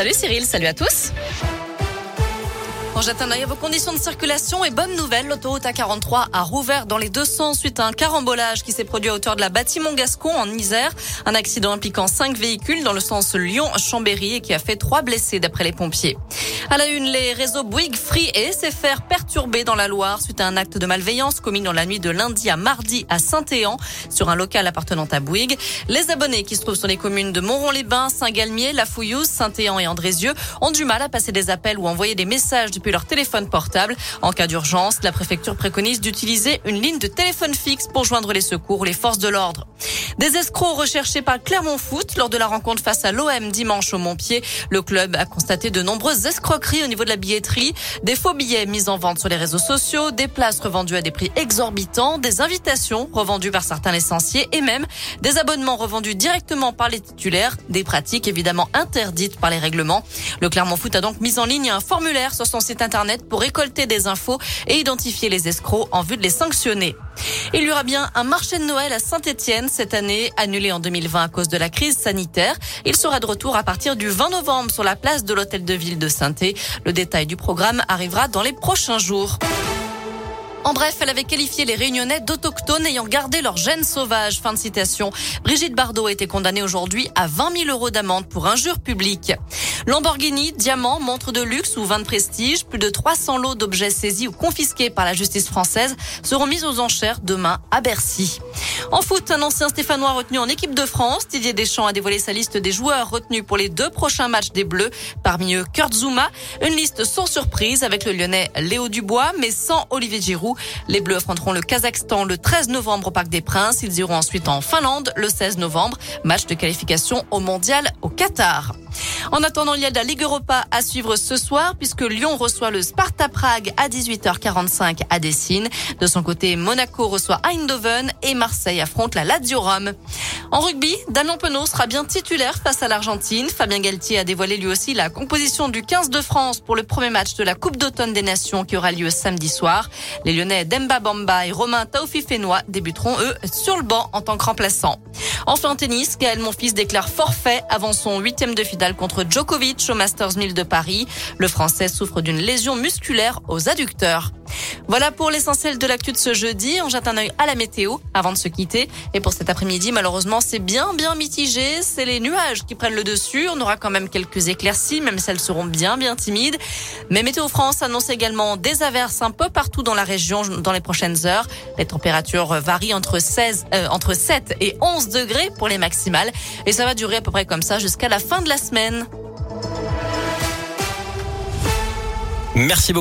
Salut Cyril, salut à tous. On jette un œil à vos conditions de circulation et bonne nouvelle, l'autoroute A43 a rouvert dans les deux sens suite à un carambolage qui s'est produit à hauteur de la bâtiment Gascon en Isère. Un accident impliquant cinq véhicules dans le sens Lyon-Chambéry et qui a fait trois blessés d'après les pompiers. À la une, les réseaux Bouygues, Free et SFR perturbés dans la Loire suite à un acte de malveillance commis dans la nuit de lundi à mardi à Saint-Éan sur un local appartenant à Bouygues. Les abonnés qui se trouvent sur les communes de Montron-les-Bains, Saint-Galmier, La Fouillouse, Saint-Éan et Andrézieux ont du mal à passer des appels ou envoyer des messages depuis leur téléphone portable. En cas d'urgence, la préfecture préconise d'utiliser une ligne de téléphone fixe pour joindre les secours ou les forces de l'ordre. Des escrocs recherchés par Clermont Foot lors de la rencontre face à l'OM dimanche au Montpied. Le club a constaté de nombreuses escroqueries au niveau de la billetterie, des faux billets mis en vente sur les réseaux sociaux, des places revendues à des prix exorbitants, des invitations revendues par certains licenciés et même des abonnements revendus directement par les titulaires, des pratiques évidemment interdites par les règlements. Le Clermont Foot a donc mis en ligne un formulaire sur son site internet pour récolter des infos et identifier les escrocs en vue de les sanctionner. Il y aura bien un marché de Noël à Saint-Etienne cette année, annulé en 2020 à cause de la crise sanitaire. Il sera de retour à partir du 20 novembre sur la place de l'hôtel de ville de saint Le détail du programme arrivera dans les prochains jours. En bref, elle avait qualifié les réunionnais d'autochtones ayant gardé leur gène sauvage. Fin de citation. Brigitte Bardot a été condamnée aujourd'hui à 20 000 euros d'amende pour injure publique. Lamborghini, diamants, montres de luxe ou vin de prestige, plus de 300 lots d'objets saisis ou confisqués par la justice française seront mis aux enchères demain à Bercy. En foot, un ancien Stéphanois retenu en équipe de France, Didier Deschamps a dévoilé sa liste des joueurs retenus pour les deux prochains matchs des Bleus. Parmi eux, Kurt Zuma, une liste sans surprise avec le Lyonnais Léo Dubois, mais sans Olivier Giroud. Les Bleus affronteront le Kazakhstan le 13 novembre au Parc des Princes. Ils iront ensuite en Finlande le 16 novembre, match de qualification au Mondial au Qatar. En attendant, il y a la Ligue Europa à suivre ce soir puisque Lyon reçoit le Sparta Prague à 18h45 à Dessine. De son côté, Monaco reçoit Eindhoven et Marseille affronte la Lazio Rome. En rugby, Damien Penaud sera bien titulaire face à l'Argentine. Fabien Galtier a dévoilé lui aussi la composition du 15 de France pour le premier match de la Coupe d'automne des Nations qui aura lieu samedi soir. Les Lyonnais Demba Bamba et Romain Taofi-Fenois débuteront eux sur le banc en tant que remplaçants. Enfin en tennis, Gaël Monfils déclare forfait avant son huitième de finale contre Djokovic au Masters 1000 de Paris. Le Français souffre d'une lésion musculaire aux adducteurs. Voilà pour l'essentiel de l'actu de ce jeudi. On jette un œil à la météo avant de se quitter. Et pour cet après-midi, malheureusement, c'est bien, bien mitigé. C'est les nuages qui prennent le dessus. On aura quand même quelques éclaircies, même si elles seront bien, bien timides. Mais Météo France annonce également des averses un peu partout dans la région dans les prochaines heures. Les températures varient entre 16, euh, entre 7 et 11 degrés pour les maximales. Et ça va durer à peu près comme ça jusqu'à la fin de la semaine. Merci beaucoup.